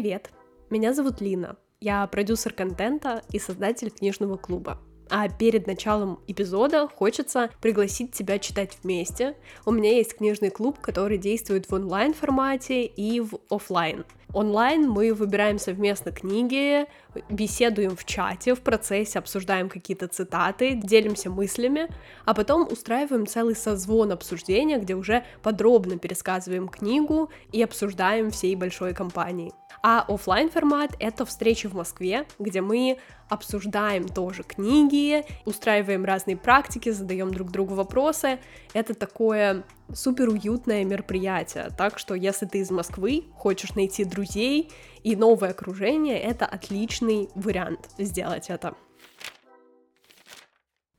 Привет, меня зовут Лина. Я продюсер контента и создатель книжного клуба. А перед началом эпизода хочется пригласить тебя читать вместе. У меня есть книжный клуб, который действует в онлайн формате и в офлайн. Онлайн мы выбираем совместно книги, беседуем в чате, в процессе обсуждаем какие-то цитаты, делимся мыслями, а потом устраиваем целый созвон обсуждения, где уже подробно пересказываем книгу и обсуждаем всей большой компанией. А офлайн формат — это встречи в Москве, где мы обсуждаем тоже книги, устраиваем разные практики, задаем друг другу вопросы. Это такое супер уютное мероприятие. Так что, если ты из Москвы, хочешь найти друзей и новое окружение, это отличный вариант сделать это.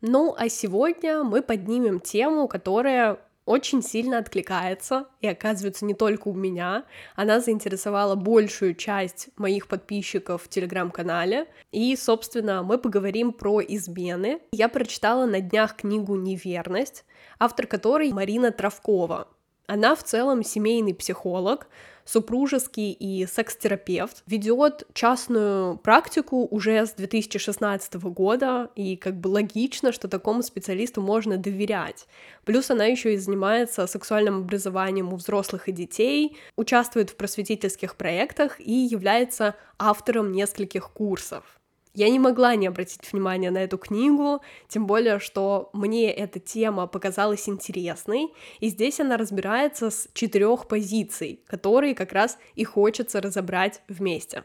Ну, а сегодня мы поднимем тему, которая очень сильно откликается и оказывается не только у меня. Она заинтересовала большую часть моих подписчиков в телеграм-канале. И, собственно, мы поговорим про измены. Я прочитала на днях книгу «Неверность», автор которой Марина Травкова. Она в целом семейный психолог, супружеский и секс-терапевт, ведет частную практику уже с 2016 года, и как бы логично, что такому специалисту можно доверять. Плюс она еще и занимается сексуальным образованием у взрослых и детей, участвует в просветительских проектах и является автором нескольких курсов. Я не могла не обратить внимание на эту книгу, тем более, что мне эта тема показалась интересной, и здесь она разбирается с четырех позиций, которые как раз и хочется разобрать вместе.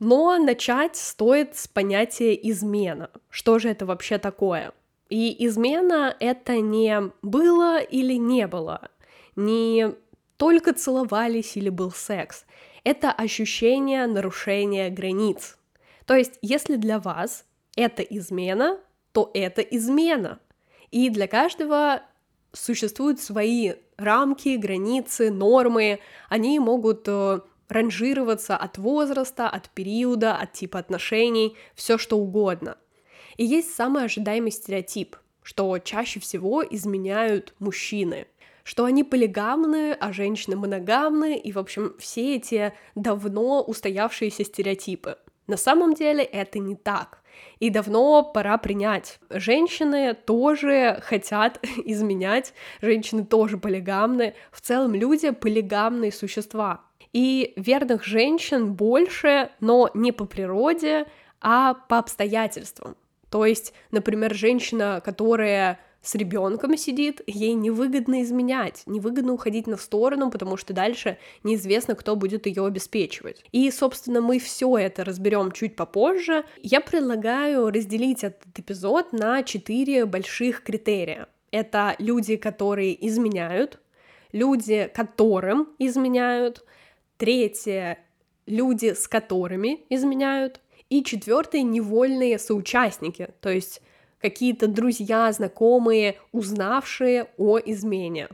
Но начать стоит с понятия измена. Что же это вообще такое? И измена — это не было или не было, не только целовались или был секс это ощущение нарушения границ. То есть, если для вас это измена, то это измена. И для каждого существуют свои рамки, границы, нормы. Они могут э, ранжироваться от возраста, от периода, от типа отношений, все что угодно. И есть самый ожидаемый стереотип, что чаще всего изменяют мужчины – что они полигамны, а женщины моногамны, и, в общем, все эти давно устоявшиеся стереотипы. На самом деле это не так. И давно пора принять. Женщины тоже хотят изменять, женщины тоже полигамны. В целом люди полигамные существа. И верных женщин больше, но не по природе, а по обстоятельствам. То есть, например, женщина, которая с ребенком сидит, ей невыгодно изменять, невыгодно уходить на сторону, потому что дальше неизвестно, кто будет ее обеспечивать. И, собственно, мы все это разберем чуть попозже. Я предлагаю разделить этот эпизод на четыре больших критерия. Это люди, которые изменяют, люди, которым изменяют, третье — люди, с которыми изменяют, и четвертое — невольные соучастники, то есть какие-то друзья, знакомые, узнавшие о измене.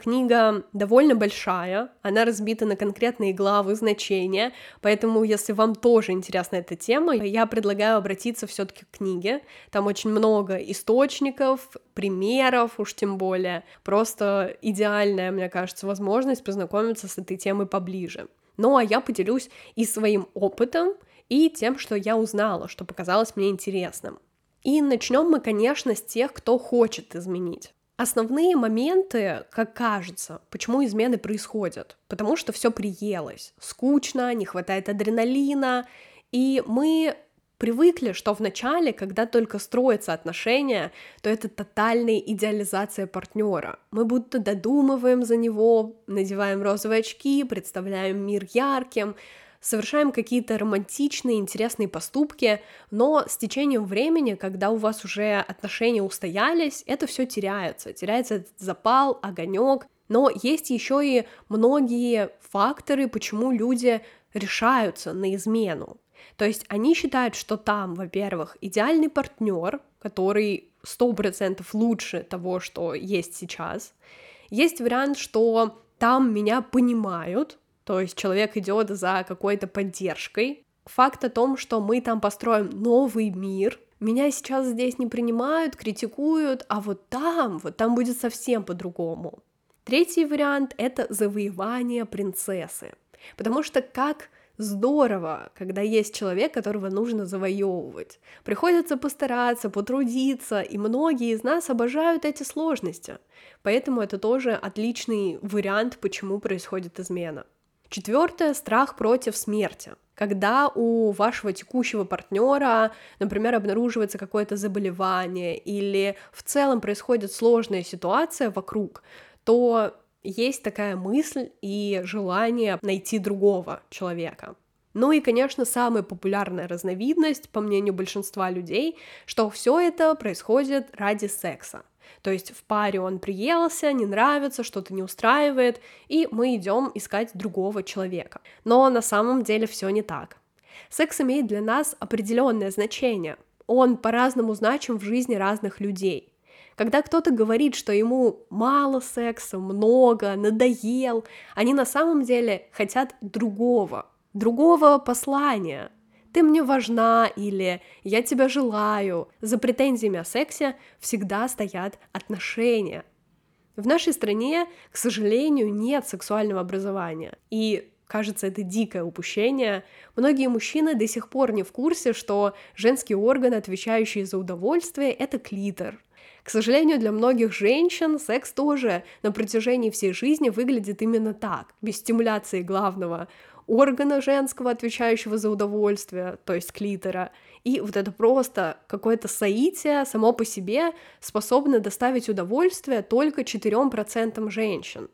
Книга довольно большая, она разбита на конкретные главы, значения, поэтому если вам тоже интересна эта тема, я предлагаю обратиться все-таки к книге. Там очень много источников, примеров, уж тем более. Просто идеальная, мне кажется, возможность познакомиться с этой темой поближе. Ну а я поделюсь и своим опытом, и тем, что я узнала, что показалось мне интересным. И начнем мы, конечно, с тех, кто хочет изменить. Основные моменты, как кажется, почему измены происходят. Потому что все приелось, скучно, не хватает адреналина, и мы привыкли, что в начале, когда только строятся отношения, то это тотальная идеализация партнера. Мы будто додумываем за него, надеваем розовые очки, представляем мир ярким, совершаем какие-то романтичные, интересные поступки, но с течением времени, когда у вас уже отношения устоялись, это все теряется, теряется этот запал, огонек. Но есть еще и многие факторы, почему люди решаются на измену. То есть они считают, что там, во-первых, идеальный партнер, который сто процентов лучше того, что есть сейчас. Есть вариант, что там меня понимают, то есть человек идет за какой-то поддержкой. Факт о том, что мы там построим новый мир, меня сейчас здесь не принимают, критикуют, а вот там, вот там будет совсем по-другому. Третий вариант — это завоевание принцессы. Потому что как здорово, когда есть человек, которого нужно завоевывать. Приходится постараться, потрудиться, и многие из нас обожают эти сложности. Поэтому это тоже отличный вариант, почему происходит измена. Четвертое — страх против смерти. Когда у вашего текущего партнера, например, обнаруживается какое-то заболевание или в целом происходит сложная ситуация вокруг, то есть такая мысль и желание найти другого человека. Ну и, конечно, самая популярная разновидность, по мнению большинства людей, что все это происходит ради секса. То есть в паре он приелся, не нравится, что-то не устраивает, и мы идем искать другого человека. Но на самом деле все не так. Секс имеет для нас определенное значение. Он по-разному значим в жизни разных людей. Когда кто-то говорит, что ему мало секса, много, надоел, они на самом деле хотят другого, другого послания. Ты мне важна или я тебя желаю. За претензиями о сексе всегда стоят отношения. В нашей стране, к сожалению, нет сексуального образования. И кажется, это дикое упущение. Многие мужчины до сих пор не в курсе, что женский орган, отвечающий за удовольствие, это клитор. К сожалению, для многих женщин секс тоже на протяжении всей жизни выглядит именно так, без стимуляции главного органа женского, отвечающего за удовольствие, то есть клитора, и вот это просто какое-то соитие само по себе способно доставить удовольствие только 4% женщин.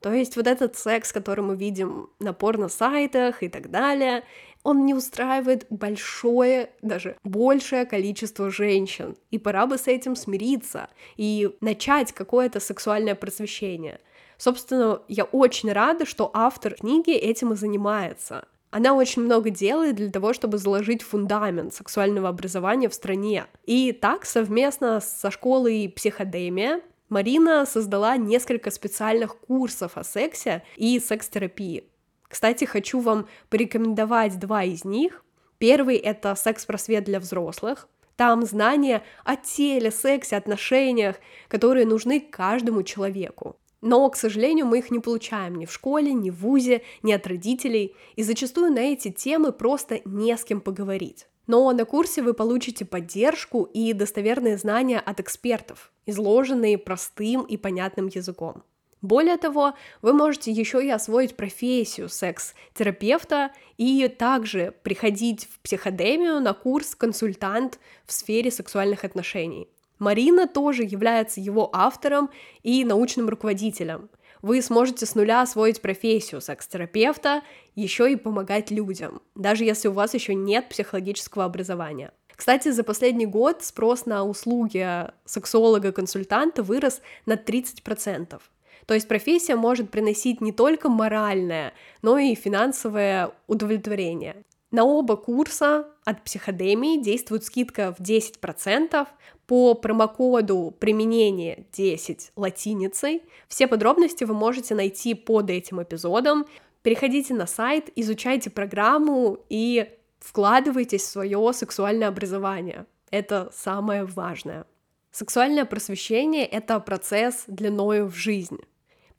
То есть вот этот секс, который мы видим на порно-сайтах и так далее, он не устраивает большое, даже большее количество женщин. И пора бы с этим смириться и начать какое-то сексуальное просвещение. Собственно, я очень рада, что автор книги этим и занимается. Она очень много делает для того, чтобы заложить фундамент сексуального образования в стране. И так совместно со школой психодемия Марина создала несколько специальных курсов о сексе и секс-терапии. Кстати, хочу вам порекомендовать два из них. Первый — это секс-просвет для взрослых. Там знания о теле, сексе, отношениях, которые нужны каждому человеку. Но, к сожалению, мы их не получаем ни в школе, ни в ВУЗе, ни от родителей, и зачастую на эти темы просто не с кем поговорить. Но на курсе вы получите поддержку и достоверные знания от экспертов, изложенные простым и понятным языком. Более того, вы можете еще и освоить профессию секс-терапевта и также приходить в психодемию на курс консультант в сфере сексуальных отношений. Марина тоже является его автором и научным руководителем. Вы сможете с нуля освоить профессию секс-терапевта, еще и помогать людям, даже если у вас еще нет психологического образования. Кстати, за последний год спрос на услуги сексолога-консультанта вырос на 30%. То есть профессия может приносить не только моральное, но и финансовое удовлетворение. На оба курса от психодемии действует скидка в 10% по промокоду применение 10 латиницей. Все подробности вы можете найти под этим эпизодом. Переходите на сайт, изучайте программу и вкладывайтесь в свое сексуальное образование. Это самое важное. Сексуальное просвещение — это процесс длиною в жизнь.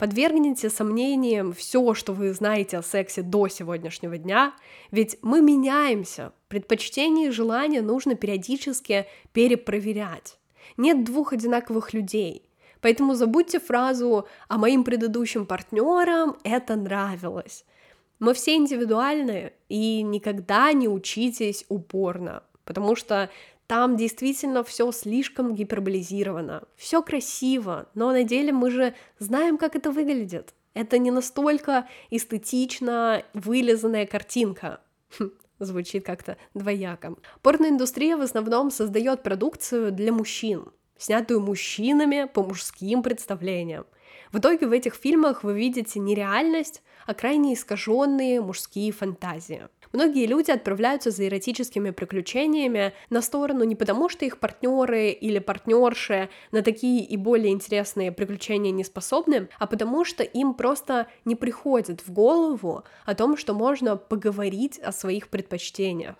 Подвергните сомнениям все, что вы знаете о сексе до сегодняшнего дня, ведь мы меняемся, предпочтения и желания нужно периодически перепроверять. Нет двух одинаковых людей, поэтому забудьте фразу «а моим предыдущим партнерам это нравилось». Мы все индивидуальны, и никогда не учитесь упорно, потому что там действительно все слишком гиперболизировано. Все красиво, но на деле мы же знаем, как это выглядит. Это не настолько эстетично вылизанная картинка. Хм, звучит как-то двояко. Порноиндустрия в основном создает продукцию для мужчин, снятую мужчинами по мужским представлениям. В итоге в этих фильмах вы видите не реальность, а крайне искаженные мужские фантазии. Многие люди отправляются за эротическими приключениями на сторону не потому, что их партнеры или партнерши на такие и более интересные приключения не способны, а потому что им просто не приходит в голову о том, что можно поговорить о своих предпочтениях.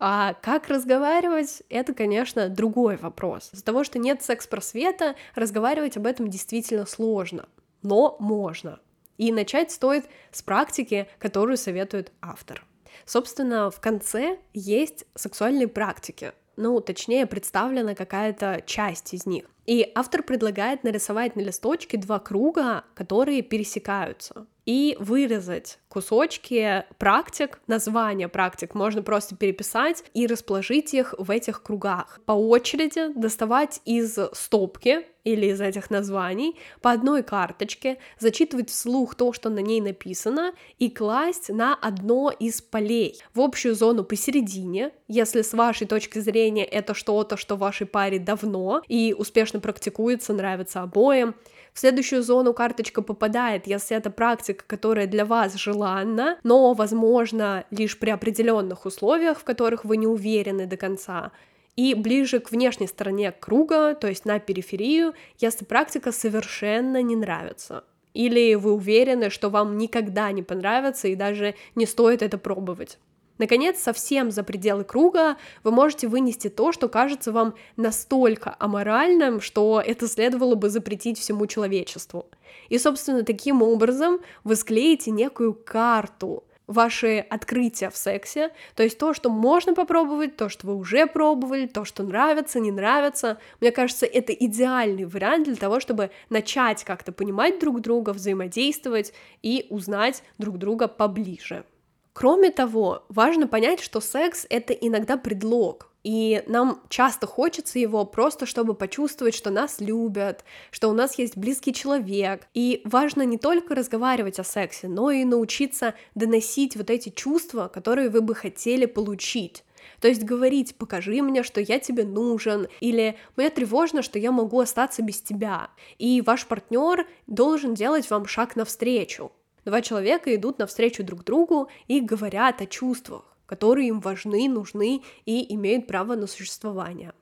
А как разговаривать, это, конечно, другой вопрос. Из-за того, что нет секс-просвета, разговаривать об этом действительно сложно. но можно. И начать стоит с практики, которую советует автор. Собственно, в конце есть сексуальные практики, ну, точнее, представлена какая-то часть из них. И автор предлагает нарисовать на листочке два круга, которые пересекаются и вырезать кусочки практик, названия практик можно просто переписать и расположить их в этих кругах. По очереди доставать из стопки или из этих названий по одной карточке, зачитывать вслух то, что на ней написано, и класть на одно из полей в общую зону посередине, если с вашей точки зрения это что-то, что в вашей паре давно и успешно практикуется, нравится обоим, в следующую зону карточка попадает, если это практика, которая для вас желанна, но, возможно, лишь при определенных условиях, в которых вы не уверены до конца. И ближе к внешней стороне круга, то есть на периферию, если практика совершенно не нравится. Или вы уверены, что вам никогда не понравится и даже не стоит это пробовать. Наконец, совсем за пределы круга вы можете вынести то, что кажется вам настолько аморальным, что это следовало бы запретить всему человечеству. И, собственно, таким образом вы склеите некую карту ваши открытия в сексе, то есть то, что можно попробовать, то, что вы уже пробовали, то, что нравится, не нравится. Мне кажется, это идеальный вариант для того, чтобы начать как-то понимать друг друга, взаимодействовать и узнать друг друга поближе. Кроме того, важно понять, что секс — это иногда предлог, и нам часто хочется его просто, чтобы почувствовать, что нас любят, что у нас есть близкий человек. И важно не только разговаривать о сексе, но и научиться доносить вот эти чувства, которые вы бы хотели получить. То есть говорить, покажи мне, что я тебе нужен, или мне тревожно, что я могу остаться без тебя. И ваш партнер должен делать вам шаг навстречу. Два человека идут навстречу друг другу и говорят о чувствах, которые им важны, нужны и имеют право на существование.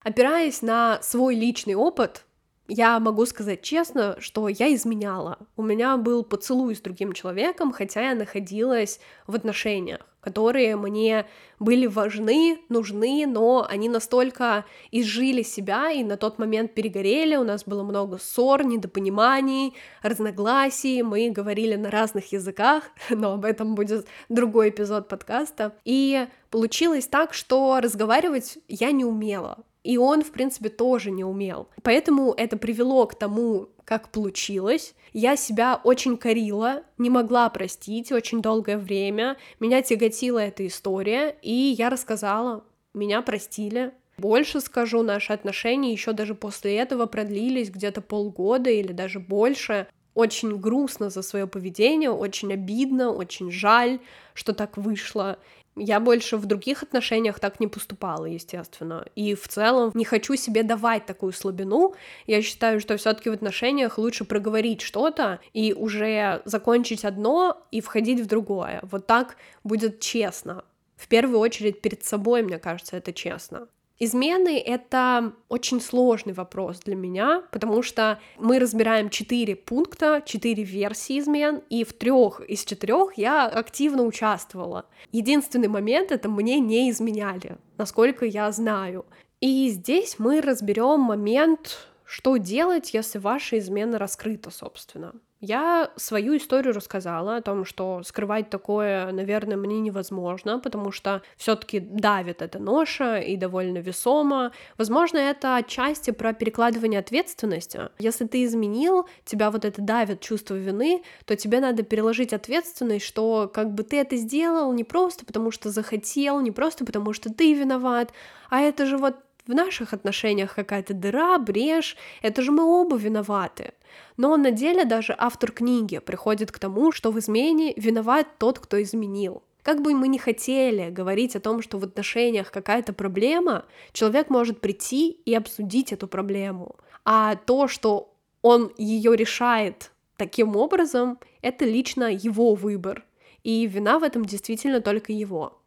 Опираясь на свой личный опыт, я могу сказать честно, что я изменяла. У меня был поцелуй с другим человеком, хотя я находилась в отношениях которые мне были важны, нужны, но они настолько изжили себя и на тот момент перегорели, у нас было много ссор, недопониманий, разногласий, мы говорили на разных языках, но об этом будет другой эпизод подкаста. И получилось так, что разговаривать я не умела, и он, в принципе, тоже не умел. Поэтому это привело к тому, как получилось. Я себя очень корила, не могла простить очень долгое время. Меня тяготила эта история, и я рассказала, меня простили. Больше скажу, наши отношения еще даже после этого продлились где-то полгода или даже больше. Очень грустно за свое поведение, очень обидно, очень жаль, что так вышло. Я больше в других отношениях так не поступала, естественно. И в целом не хочу себе давать такую слабину. Я считаю, что все-таки в отношениях лучше проговорить что-то и уже закончить одно и входить в другое. Вот так будет честно. В первую очередь перед собой, мне кажется, это честно. Измены — это очень сложный вопрос для меня, потому что мы разбираем четыре пункта, четыре версии измен, и в трех из четырех я активно участвовала. Единственный момент — это мне не изменяли, насколько я знаю. И здесь мы разберем момент, что делать, если ваша измена раскрыта, собственно. Я свою историю рассказала о том, что скрывать такое, наверное, мне невозможно, потому что все-таки давит эта ноша и довольно весомо. Возможно, это отчасти про перекладывание ответственности. Если ты изменил, тебя вот это давит чувство вины, то тебе надо переложить ответственность, что как бы ты это сделал не просто потому, что захотел, не просто потому, что ты виноват, а это же вот в наших отношениях какая-то дыра, брешь, это же мы оба виноваты. Но на деле даже автор книги приходит к тому, что в измене виноват тот, кто изменил. Как бы мы ни хотели говорить о том, что в отношениях какая-то проблема, человек может прийти и обсудить эту проблему. А то, что он ее решает таким образом, это лично его выбор. И вина в этом действительно только его.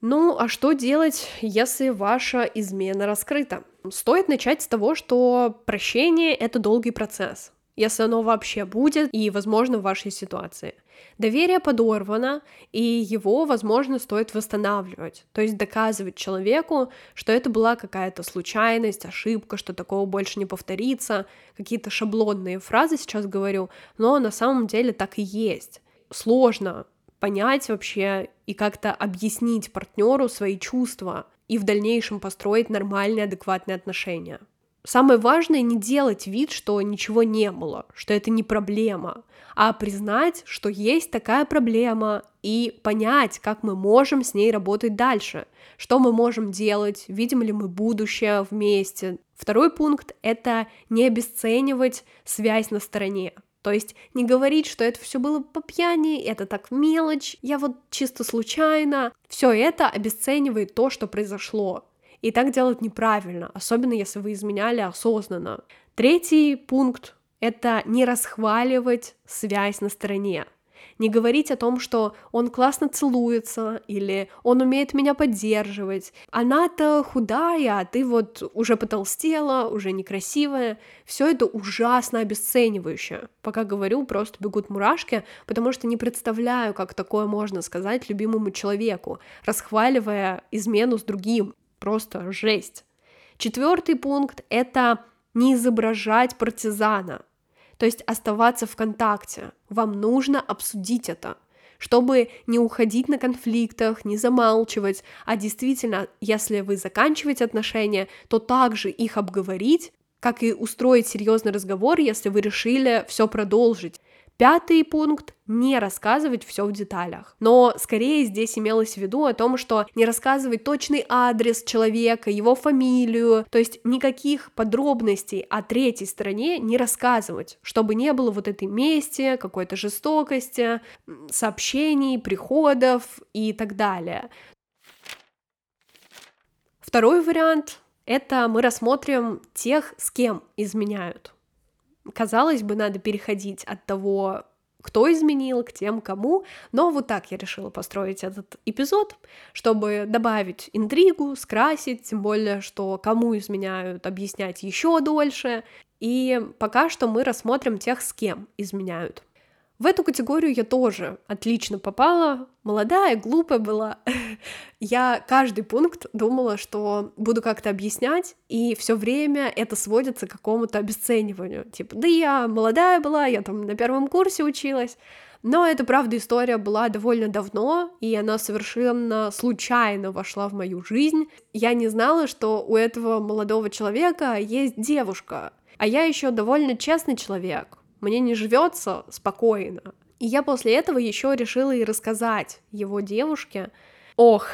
Ну, а что делать, если ваша измена раскрыта? Стоит начать с того, что прощение — это долгий процесс. если оно вообще будет и возможно в вашей ситуации. Доверие подорвано, и его, возможно, стоит восстанавливать, то есть доказывать человеку, что это была какая-то случайность, ошибка, что такого больше не повторится, какие-то шаблонные фразы сейчас говорю, но на самом деле так и есть. Сложно понять вообще и как-то объяснить партнеру свои чувства и в дальнейшем построить нормальные, адекватные отношения. Самое важное не делать вид, что ничего не было, что это не проблема, а признать, что есть такая проблема, и понять, как мы можем с ней работать дальше, что мы можем делать, видим ли мы будущее вместе. Второй пункт — это не обесценивать связь на стороне. То есть не говорить, что это все было по пьяни, это так мелочь, я вот чисто случайно. Все это обесценивает то, что произошло. И так делать неправильно, особенно если вы изменяли осознанно. Третий пункт — это не расхваливать связь на стороне. Не говорить о том, что он классно целуется или он умеет меня поддерживать. Она-то худая, а ты вот уже потолстела, уже некрасивая. Все это ужасно обесценивающе. Пока говорю, просто бегут мурашки, потому что не представляю, как такое можно сказать любимому человеку, расхваливая измену с другим. Просто жесть. Четвертый пункт — это не изображать партизана, то есть оставаться в контакте. Вам нужно обсудить это, чтобы не уходить на конфликтах, не замалчивать, а действительно, если вы заканчиваете отношения, то также их обговорить, как и устроить серьезный разговор, если вы решили все продолжить. Пятый пункт — не рассказывать все в деталях. Но скорее здесь имелось в виду о том, что не рассказывать точный адрес человека, его фамилию, то есть никаких подробностей о третьей стороне не рассказывать, чтобы не было вот этой мести, какой-то жестокости, сообщений, приходов и так далее. Второй вариант — это мы рассмотрим тех, с кем изменяют казалось бы, надо переходить от того, кто изменил, к тем, кому. Но вот так я решила построить этот эпизод, чтобы добавить интригу, скрасить, тем более, что кому изменяют, объяснять еще дольше. И пока что мы рассмотрим тех, с кем изменяют. В эту категорию я тоже отлично попала, молодая, глупая была. я каждый пункт думала, что буду как-то объяснять, и все время это сводится к какому-то обесцениванию. Типа, да я молодая была, я там на первом курсе училась. Но эта, правда, история была довольно давно, и она совершенно случайно вошла в мою жизнь. Я не знала, что у этого молодого человека есть девушка, а я еще довольно честный человек мне не живется спокойно. И я после этого еще решила и рассказать его девушке. Ох,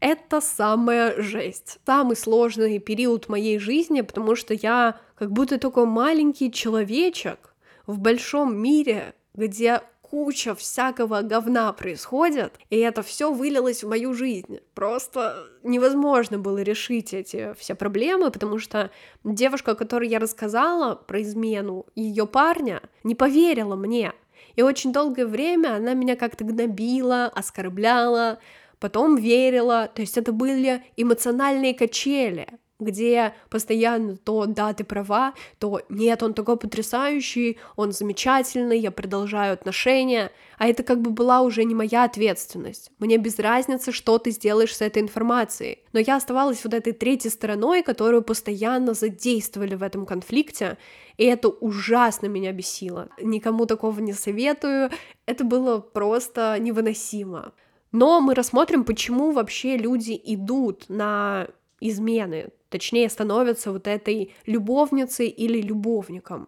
это самая жесть. Самый сложный период моей жизни, потому что я как будто такой маленький человечек в большом мире, где куча всякого говна происходит, и это все вылилось в мою жизнь. Просто невозможно было решить эти все проблемы, потому что девушка, которой я рассказала про измену ее парня, не поверила мне. И очень долгое время она меня как-то гнобила, оскорбляла, потом верила. То есть это были эмоциональные качели где постоянно то да, ты права, то нет, он такой потрясающий, он замечательный, я продолжаю отношения, а это как бы была уже не моя ответственность. Мне без разницы, что ты сделаешь с этой информацией. Но я оставалась вот этой третьей стороной, которую постоянно задействовали в этом конфликте, и это ужасно меня бесило. Никому такого не советую, это было просто невыносимо. Но мы рассмотрим, почему вообще люди идут на измены, точнее становятся вот этой любовницей или любовником.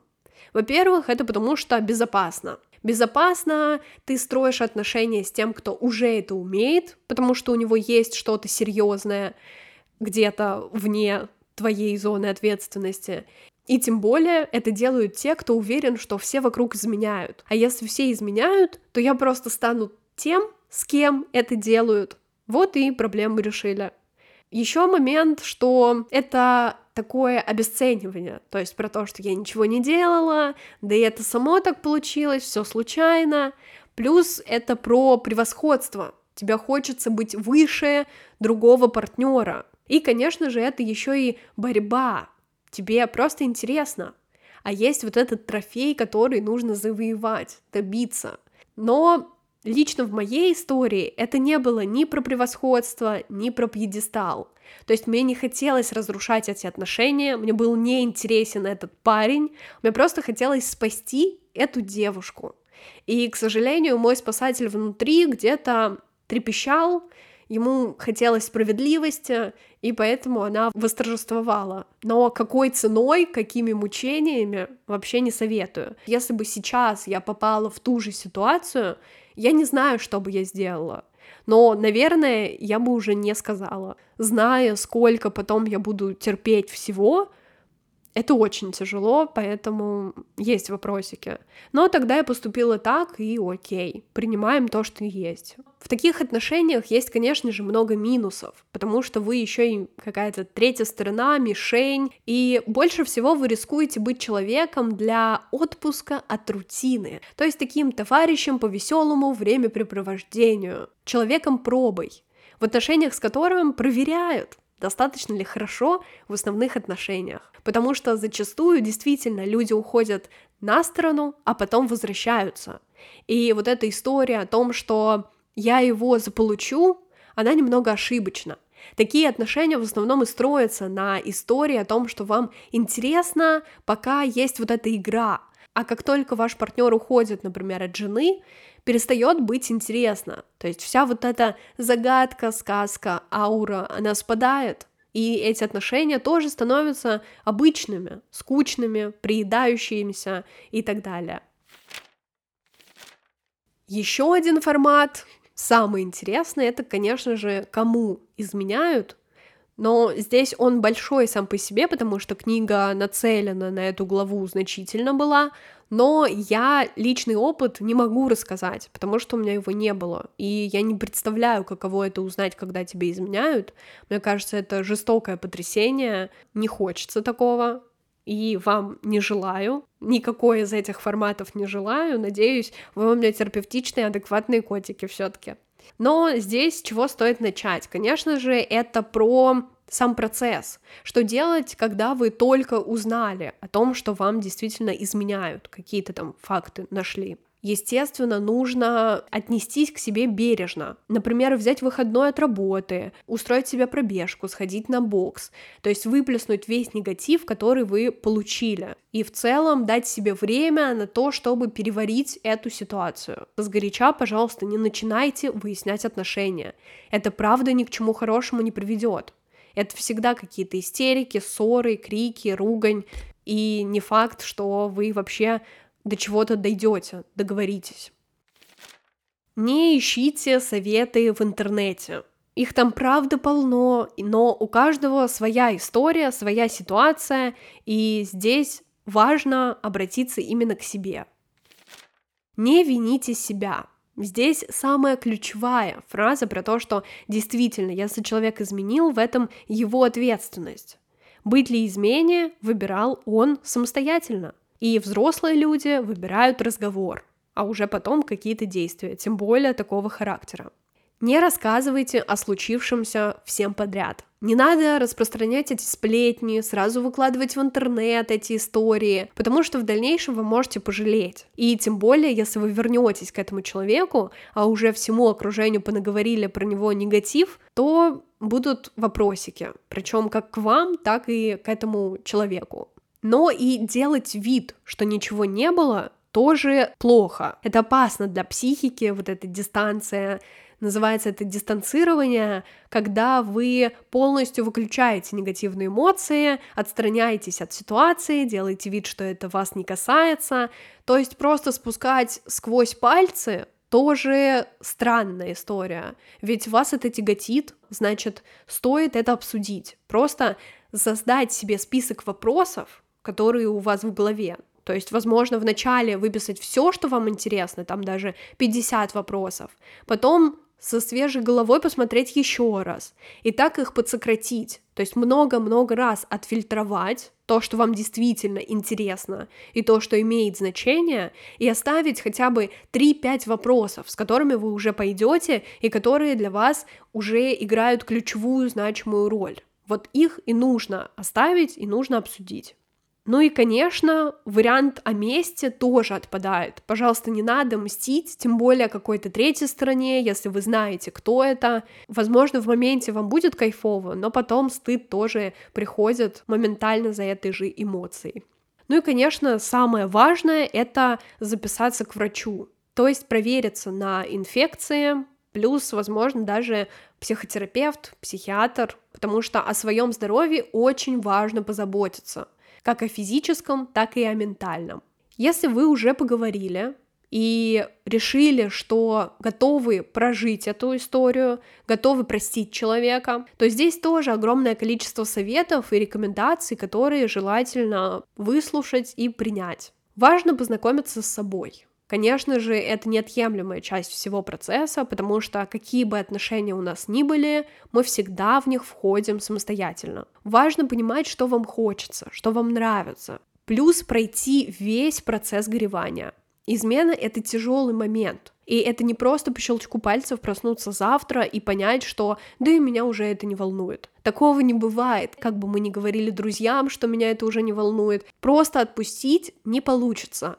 Во-первых, это потому что безопасно. Безопасно ты строишь отношения с тем, кто уже это умеет, потому что у него есть что-то серьезное где-то вне твоей зоны ответственности. И тем более это делают те, кто уверен, что все вокруг изменяют. А если все изменяют, то я просто стану тем, с кем это делают. Вот и проблему решили. Еще момент, что это такое обесценивание, то есть про то, что я ничего не делала, да и это само так получилось, все случайно. Плюс это про превосходство. Тебе хочется быть выше другого партнера. И, конечно же, это еще и борьба. Тебе просто интересно. а есть вот этот трофей, который нужно завоевать, добиться. Но лично в моей истории это не было ни про превосходство, ни про пьедестал. То есть мне не хотелось разрушать эти отношения, мне был неинтересен этот парень, мне просто хотелось спасти эту девушку. И, к сожалению, мой спасатель внутри где-то трепещал, ему хотелось справедливости, и поэтому она восторжествовала. Но какой ценой, какими мучениями, вообще не советую. Если бы сейчас я попала в ту же ситуацию, я не знаю, что бы я сделала. Но, наверное, я бы уже не сказала. Зная, сколько потом я буду терпеть всего, это очень тяжело, поэтому есть вопросики. Но тогда я поступила так, и окей, принимаем то, что есть. В таких отношениях есть, конечно же, много минусов, потому что вы еще и какая-то третья сторона, мишень, и больше всего вы рискуете быть человеком для отпуска от рутины, то есть таким товарищем по веселому времяпрепровождению, человеком пробой, в отношениях с которым проверяют, достаточно ли хорошо в основных отношениях. Потому что зачастую действительно люди уходят на сторону, а потом возвращаются. И вот эта история о том, что я его заполучу, она немного ошибочна. Такие отношения в основном и строятся на истории о том, что вам интересно, пока есть вот эта игра. А как только ваш партнер уходит, например, от жены, перестает быть интересно. То есть вся вот эта загадка, сказка, аура, она спадает, и эти отношения тоже становятся обычными, скучными, приедающимися и так далее. Еще один формат, самый интересный, это, конечно же, кому изменяют, но здесь он большой сам по себе, потому что книга нацелена на эту главу значительно была, но я личный опыт не могу рассказать, потому что у меня его не было, и я не представляю, каково это узнать, когда тебе изменяют. Мне кажется, это жестокое потрясение, не хочется такого, и вам не желаю, никакой из этих форматов не желаю, надеюсь, вы у меня терапевтичные, адекватные котики все таки но здесь чего стоит начать? Конечно же, это про сам процесс. Что делать, когда вы только узнали о том, что вам действительно изменяют, какие-то там факты нашли. Естественно, нужно отнестись к себе бережно. Например, взять выходной от работы, устроить себе пробежку, сходить на бокс. То есть выплеснуть весь негатив, который вы получили. И в целом дать себе время на то, чтобы переварить эту ситуацию. Сгоряча, пожалуйста, не начинайте выяснять отношения. Это правда ни к чему хорошему не приведет. Это всегда какие-то истерики, ссоры, крики, ругань. И не факт, что вы вообще до чего-то дойдете, договоритесь. Не ищите советы в интернете. Их там правда полно, но у каждого своя история, своя ситуация, и здесь важно обратиться именно к себе. Не вините себя. Здесь самая ключевая фраза про то, что действительно, если человек изменил, в этом его ответственность. Быть ли измене выбирал он самостоятельно. И взрослые люди выбирают разговор, а уже потом какие-то действия, тем более такого характера. Не рассказывайте о случившемся всем подряд. Не надо распространять эти сплетни, сразу выкладывать в интернет эти истории, потому что в дальнейшем вы можете пожалеть. И тем более, если вы вернетесь к этому человеку, а уже всему окружению понаговорили про него негатив, то будут вопросики, причем как к вам, так и к этому человеку. Но и делать вид, что ничего не было, тоже плохо. Это опасно для психики, вот эта дистанция, Называется это дистанцирование, когда вы полностью выключаете негативные эмоции, отстраняетесь от ситуации, делаете вид, что это вас не касается. То есть просто спускать сквозь пальцы тоже странная история. Ведь вас это тяготит, значит, стоит это обсудить. Просто создать себе список вопросов, которые у вас в голове. То есть, возможно, вначале выписать все, что вам интересно, там даже 50 вопросов, потом со свежей головой посмотреть еще раз, и так их подсократить, то есть много-много раз отфильтровать то, что вам действительно интересно, и то, что имеет значение, и оставить хотя бы 3-5 вопросов, с которыми вы уже пойдете, и которые для вас уже играют ключевую значимую роль. Вот их и нужно оставить, и нужно обсудить. Ну и, конечно, вариант о месте тоже отпадает. Пожалуйста, не надо мстить, тем более какой-то третьей стороне, если вы знаете, кто это. Возможно, в моменте вам будет кайфово, но потом стыд тоже приходит моментально за этой же эмоцией. Ну и, конечно, самое важное — это записаться к врачу, то есть провериться на инфекции, плюс, возможно, даже психотерапевт, психиатр, потому что о своем здоровье очень важно позаботиться, как о физическом, так и о ментальном. Если вы уже поговорили и решили, что готовы прожить эту историю, готовы простить человека, то здесь тоже огромное количество советов и рекомендаций, которые желательно выслушать и принять. Важно познакомиться с собой. Конечно же, это неотъемлемая часть всего процесса, потому что какие бы отношения у нас ни были, мы всегда в них входим самостоятельно. Важно понимать, что вам хочется, что вам нравится. Плюс пройти весь процесс горевания. Измена — это тяжелый момент. И это не просто по щелчку пальцев проснуться завтра и понять, что да и меня уже это не волнует. Такого не бывает, как бы мы ни говорили друзьям, что меня это уже не волнует. Просто отпустить не получится.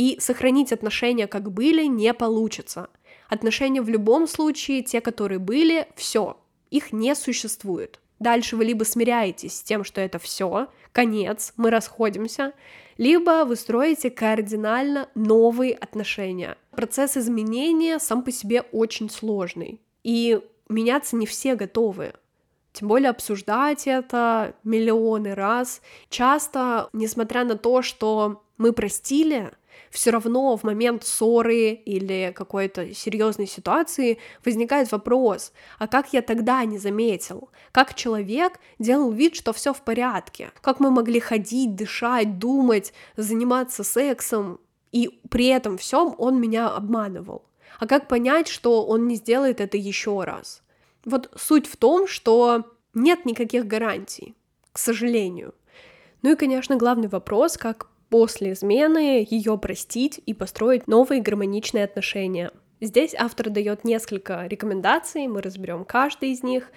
И сохранить отношения, как были, не получится. Отношения в любом случае, те, которые были, все, их не существует. Дальше вы либо смиряетесь с тем, что это все, конец, мы расходимся, либо вы строите кардинально новые отношения. Процесс изменения сам по себе очень сложный, и меняться не все готовы. Тем более обсуждать это миллионы раз. Часто, несмотря на то, что мы простили, все равно в момент ссоры или какой-то серьезной ситуации возникает вопрос, а как я тогда не заметил? Как человек делал вид, что все в порядке? Как мы могли ходить, дышать, думать, заниматься сексом, и при этом всем он меня обманывал? А как понять, что он не сделает это еще раз? Вот суть в том, что нет никаких гарантий, к сожалению. Ну и, конечно, главный вопрос, как после измены ее простить и построить новые гармоничные отношения. Здесь автор дает несколько рекомендаций, мы разберем каждый из них.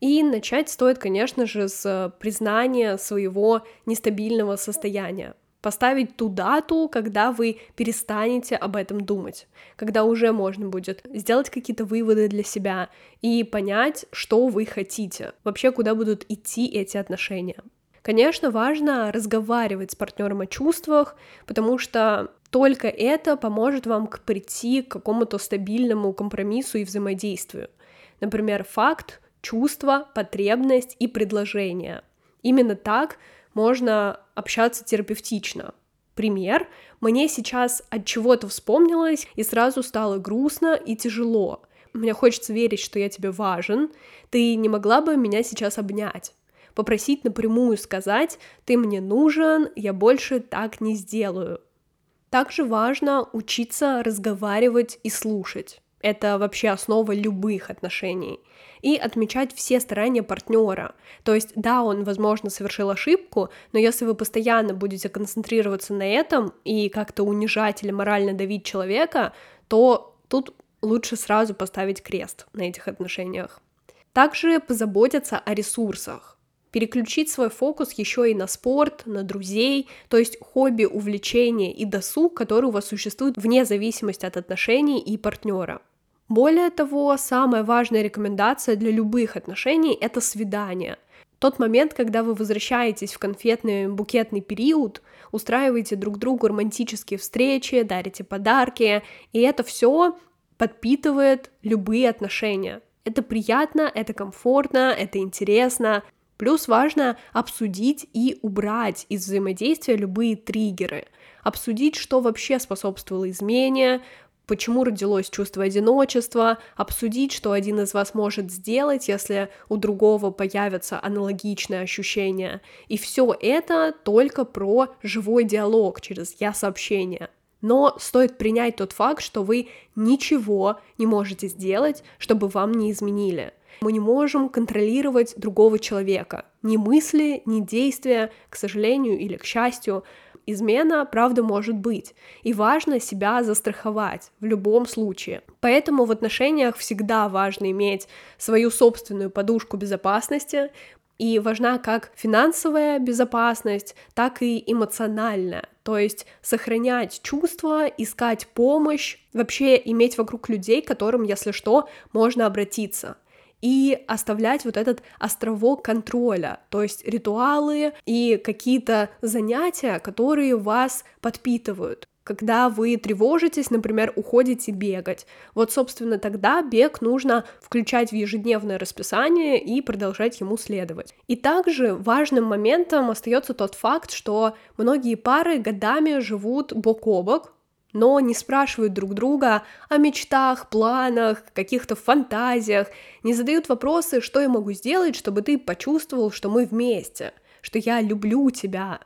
И начать стоит, конечно же, с признания своего нестабильного состояния. Поставить ту дату, когда вы перестанете об этом думать, когда уже можно будет сделать какие-то выводы для себя и понять, что вы хотите, вообще куда будут идти эти отношения. Конечно, важно разговаривать с партнером о чувствах, потому что только это поможет вам к прийти к какому-то стабильному компромиссу и взаимодействию. Например, факт, чувство, потребность и предложение. Именно так можно общаться терапевтично. Пример. Мне сейчас от чего-то вспомнилось, и сразу стало грустно и тяжело. Мне хочется верить, что я тебе важен. Ты не могла бы меня сейчас обнять? Попросить напрямую сказать «ты мне нужен, я больше так не сделаю». Также важно учиться разговаривать и слушать. Это вообще основа любых отношений. И отмечать все старания партнера. То есть, да, он, возможно, совершил ошибку, но если вы постоянно будете концентрироваться на этом и как-то унижать или морально давить человека, то тут лучше сразу поставить крест на этих отношениях. Также позаботиться о ресурсах переключить свой фокус еще и на спорт, на друзей, то есть хобби, увлечения и досуг, которые у вас существуют вне зависимости от отношений и партнера. Более того, самая важная рекомендация для любых отношений — это свидание. Тот момент, когда вы возвращаетесь в конфетный букетный период, устраиваете друг другу романтические встречи, дарите подарки, и это все подпитывает любые отношения. Это приятно, это комфортно, это интересно, Плюс важно обсудить и убрать из взаимодействия любые триггеры, обсудить, что вообще способствовало измене, почему родилось чувство одиночества, обсудить, что один из вас может сделать, если у другого появятся аналогичные ощущения. И все это только про живой диалог через я-сообщение. Но стоит принять тот факт, что вы ничего не можете сделать, чтобы вам не изменили. Мы не можем контролировать другого человека. Ни мысли, ни действия, к сожалению или к счастью. Измена, правда, может быть. И важно себя застраховать в любом случае. Поэтому в отношениях всегда важно иметь свою собственную подушку безопасности, И важна как финансовая безопасность, так и эмоциональная. То есть сохранять чувства, искать помощь, вообще иметь вокруг людей, к которым, если что, можно обратиться и оставлять вот этот островок контроля, то есть ритуалы и какие-то занятия, которые вас подпитывают когда вы тревожитесь, например, уходите бегать. Вот, собственно, тогда бег нужно включать в ежедневное расписание и продолжать ему следовать. И также важным моментом остается тот факт, что многие пары годами живут бок о бок, но не спрашивают друг друга о мечтах, планах, каких-то фантазиях, не задают вопросы, что я могу сделать, чтобы ты почувствовал, что мы вместе, что я люблю тебя,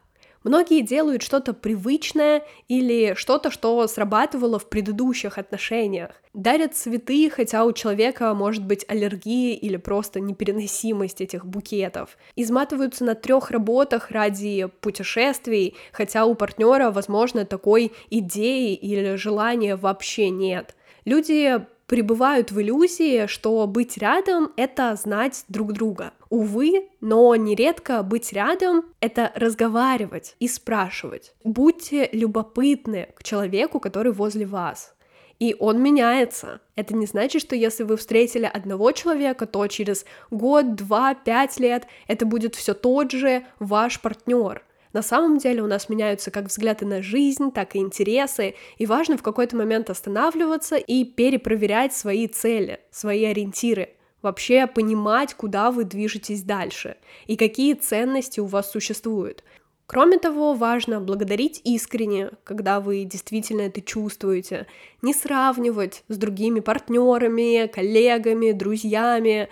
Многие делают что-то привычное или что-то, что срабатывало в предыдущих отношениях. Дарят цветы, хотя у человека может быть аллергия или просто непереносимость этих букетов. Изматываются на трех работах ради путешествий, хотя у партнера, возможно, такой идеи или желания вообще нет. Люди пребывают в иллюзии, что быть рядом — это знать друг друга. Увы, но нередко быть рядом — это разговаривать и спрашивать. Будьте любопытны к человеку, который возле вас. И он меняется. Это не значит, что если вы встретили одного человека, то через год, два, пять лет это будет все тот же ваш партнер. На самом деле у нас меняются как взгляды на жизнь, так и интересы, и важно в какой-то момент останавливаться и перепроверять свои цели, свои ориентиры, вообще понимать, куда вы движетесь дальше и какие ценности у вас существуют. Кроме того, важно благодарить искренне, когда вы действительно это чувствуете, не сравнивать с другими партнерами, коллегами, друзьями,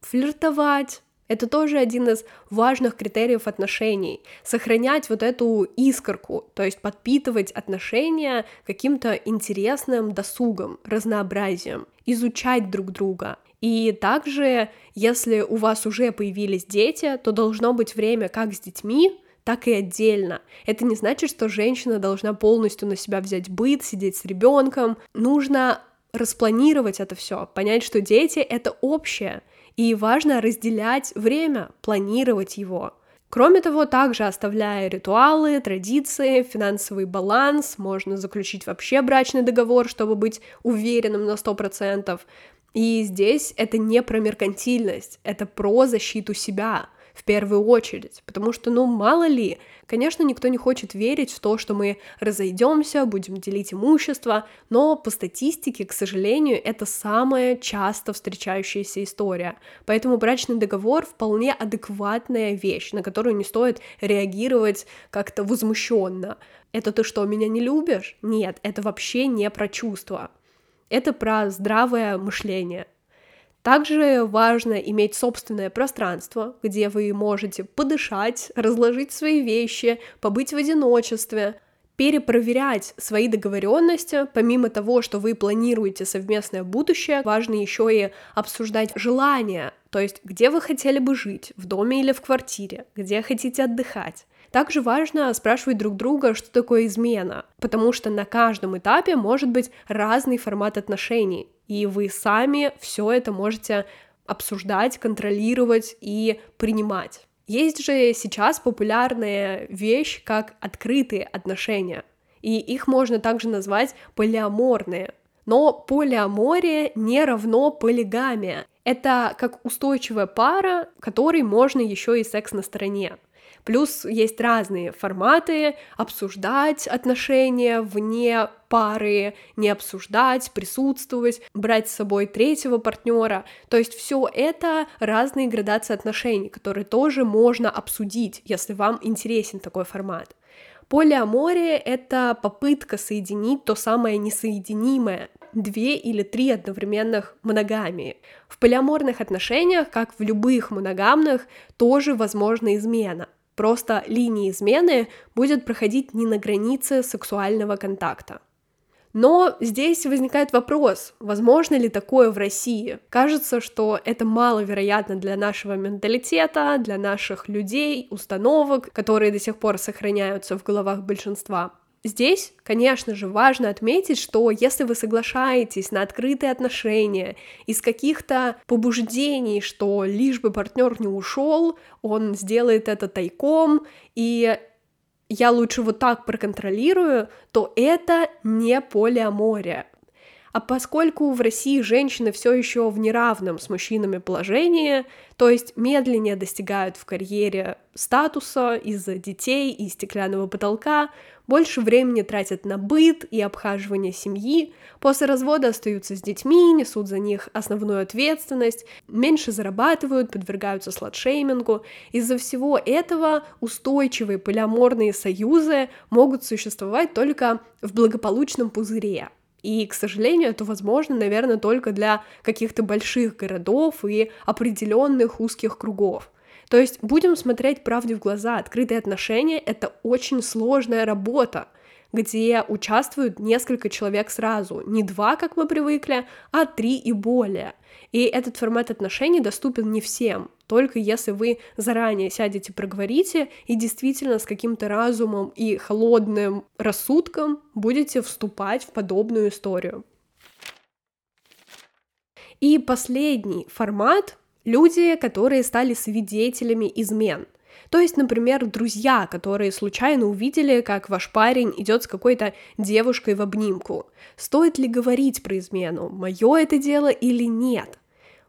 флиртовать, это тоже один из важных критериев отношений. Сохранять вот эту искорку, то есть подпитывать отношения каким-то интересным досугом, разнообразием, изучать друг друга. И также, если у вас уже появились дети, то должно быть время как с детьми, так и отдельно. Это не значит, что женщина должна полностью на себя взять быт, сидеть с ребенком. Нужно распланировать это все, понять, что дети это общее, и важно разделять время, планировать его. Кроме того, также оставляя ритуалы, традиции, финансовый баланс, можно заключить вообще брачный договор, чтобы быть уверенным на 100%. И здесь это не про меркантильность, это про защиту себя — в первую очередь, потому что, ну, мало ли, конечно, никто не хочет верить в то, что мы разойдемся, будем делить имущество, но по статистике, к сожалению, это самая часто встречающаяся история. Поэтому брачный договор вполне адекватная вещь, на которую не стоит реагировать как-то возмущенно. Это ты что, меня не любишь? Нет, это вообще не про чувства. Это про здравое мышление. Также важно иметь собственное пространство, где вы можете подышать, разложить свои вещи, побыть в одиночестве, перепроверять свои договоренности. Помимо того, что вы планируете совместное будущее, важно еще и обсуждать желания, то есть где вы хотели бы жить, в доме или в квартире, где хотите отдыхать. Также важно спрашивать друг друга, что такое измена, потому что на каждом этапе может быть разный формат отношений и вы сами все это можете обсуждать, контролировать и принимать. Есть же сейчас популярная вещь, как открытые отношения, и их можно также назвать полиаморные. Но полиамория не равно полигамия. Это как устойчивая пара, которой можно еще и секс на стороне. Плюс есть разные форматы обсуждать отношения вне пары, не обсуждать, присутствовать, брать с собой третьего партнера. То есть все это разные градации отношений, которые тоже можно обсудить, если вам интересен такой формат. Полиамория — это попытка соединить то самое несоединимое, две или три одновременных моногамии. В полиаморных отношениях, как в любых моногамных, тоже возможна измена. Просто линия измены будет проходить не на границе сексуального контакта. Но здесь возникает вопрос, возможно ли такое в России? Кажется, что это маловероятно для нашего менталитета, для наших людей, установок, которые до сих пор сохраняются в головах большинства. Здесь, конечно же, важно отметить, что если вы соглашаетесь на открытые отношения из каких-то побуждений, что лишь бы партнер не ушел, он сделает это тайком, и я лучше вот так проконтролирую, то это не полиамория. А поскольку в России женщины все еще в неравном с мужчинами положении, то есть медленнее достигают в карьере статуса из-за детей и стеклянного потолка, больше времени тратят на быт и обхаживание семьи, после развода остаются с детьми, несут за них основную ответственность, меньше зарабатывают, подвергаются сладшеймингу. Из-за всего этого устойчивые полиаморные союзы могут существовать только в благополучном пузыре. И, к сожалению, это возможно, наверное, только для каких-то больших городов и определенных узких кругов. То есть будем смотреть правде в глаза. Открытые отношения — это очень сложная работа, где участвуют несколько человек сразу. Не два, как мы привыкли, а три и более. И этот формат отношений доступен не всем, только если вы заранее сядете, проговорите и действительно с каким-то разумом и холодным рассудком будете вступать в подобную историю. И последний формат — люди, которые стали свидетелями измен — то есть, например, друзья, которые случайно увидели, как ваш парень идет с какой-то девушкой в обнимку. Стоит ли говорить про измену, мое это дело или нет?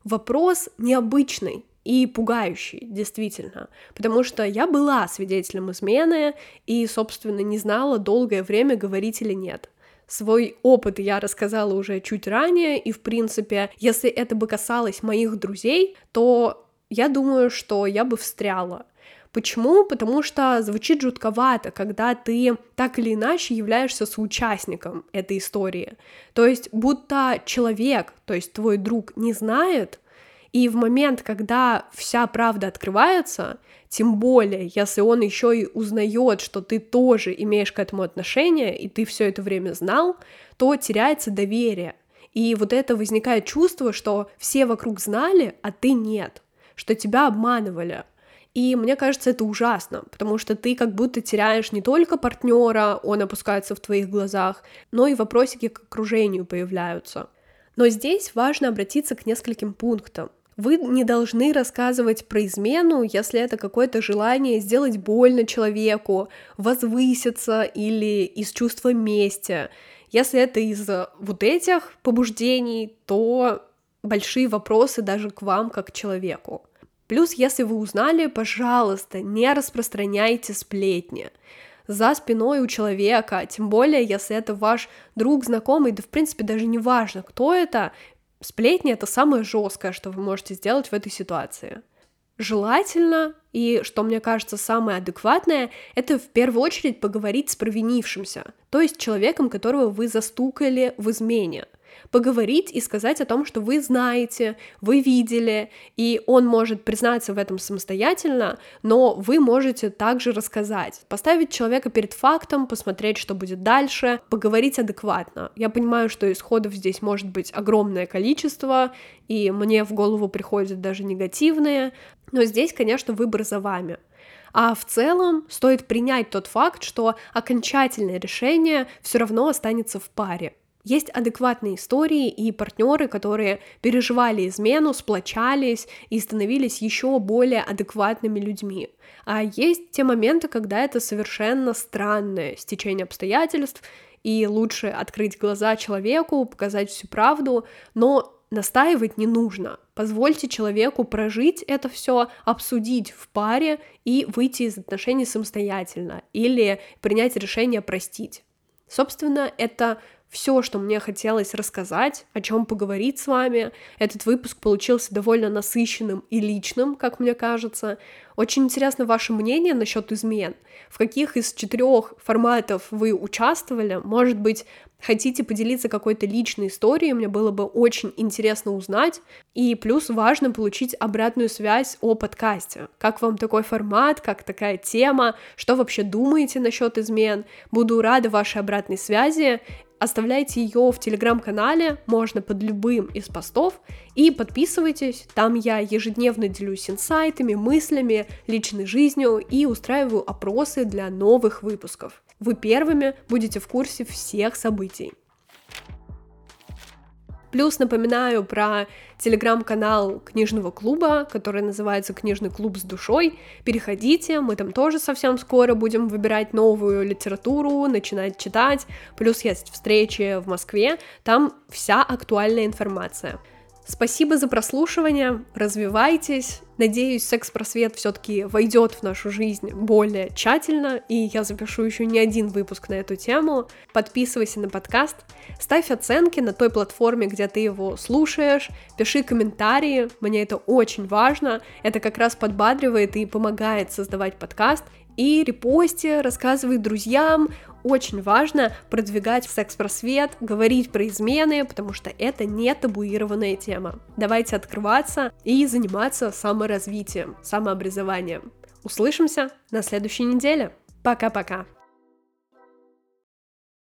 Вопрос необычный и пугающий, действительно, потому что я была свидетелем измены и, собственно, не знала долгое время, говорить или нет. Свой опыт я рассказала уже чуть ранее, и, в принципе, если это бы касалось моих друзей, то я думаю, что я бы встряла. Почему? Потому что звучит жутковато, когда ты так или иначе являешься соучастником этой истории. То есть будто человек, то есть твой друг не знает, и в момент, когда вся правда открывается, тем более, если он еще и узнает, что ты тоже имеешь к этому отношение, и ты все это время знал, то теряется доверие. И вот это возникает чувство, что все вокруг знали, а ты нет, что тебя обманывали. И мне кажется, это ужасно, потому что ты как будто теряешь не только партнера, он опускается в твоих глазах, но и вопросики к окружению появляются. Но здесь важно обратиться к нескольким пунктам. Вы не должны рассказывать про измену, если это какое-то желание сделать больно человеку, возвыситься или из чувства мести. Если это из вот этих побуждений, то большие вопросы даже к вам как к человеку. Плюс, если вы узнали, пожалуйста, не распространяйте сплетни за спиной у человека, тем более, если это ваш друг, знакомый, да в принципе даже не важно, кто это, сплетни — это самое жесткое, что вы можете сделать в этой ситуации. Желательно, и что мне кажется самое адекватное, это в первую очередь поговорить с провинившимся, то есть человеком, которого вы застукали в измене — поговорить и сказать о том, что вы знаете, вы видели, и он может признаться в этом самостоятельно, но вы можете также рассказать, поставить человека перед фактом, посмотреть, что будет дальше, поговорить адекватно. Я понимаю, что исходов здесь может быть огромное количество, и мне в голову приходят даже негативные, но здесь, конечно, выбор за вами. А в целом стоит принять тот факт, что окончательное решение все равно останется в паре. Есть адекватные истории и партнеры, которые переживали измену, сплочались и становились еще более адекватными людьми. А есть те моменты, когда это совершенно странное стечение обстоятельств, и лучше открыть глаза человеку, показать всю правду, но настаивать не нужно. Позвольте человеку прожить это все, обсудить в паре и выйти из отношений самостоятельно или принять решение простить. Собственно, это все, что мне хотелось рассказать, о чем поговорить с вами. Этот выпуск получился довольно насыщенным и личным, как мне кажется. Очень интересно ваше мнение насчет измен. В каких из четырех форматов вы участвовали? Может быть, хотите поделиться какой-то личной историей, мне было бы очень интересно узнать. И плюс важно получить обратную связь о подкасте. Как вам такой формат, как такая тема, что вообще думаете насчет измен? Буду рада вашей обратной связи. Оставляйте ее в телеграм-канале, можно под любым из постов, и подписывайтесь, там я ежедневно делюсь инсайтами, мыслями, личной жизнью и устраиваю опросы для новых выпусков. вы первыми будете в курсе всех событий. Плюс напоминаю про телеграм-канал книжного клуба, который называется «Книжный клуб с душой». Переходите, мы там тоже совсем скоро будем выбирать новую литературу, начинать читать. Плюс есть встречи в Москве, там вся актуальная информация. Спасибо за прослушивание, развивайтесь. Надеюсь, секс-просвет все-таки войдет в нашу жизнь более тщательно, и я запишу еще не один выпуск на эту тему. Подписывайся на подкаст, ставь оценки на той платформе, где ты его слушаешь, пиши комментарии, мне это очень важно, это как раз подбадривает и помогает создавать подкаст, и репости, рассказывай друзьям. Очень важно продвигать секс-просвет, говорить про измены, потому что это не табуированная тема. Давайте открываться и заниматься саморазвитием, самообразованием. Услышимся на следующей неделе. Пока-пока.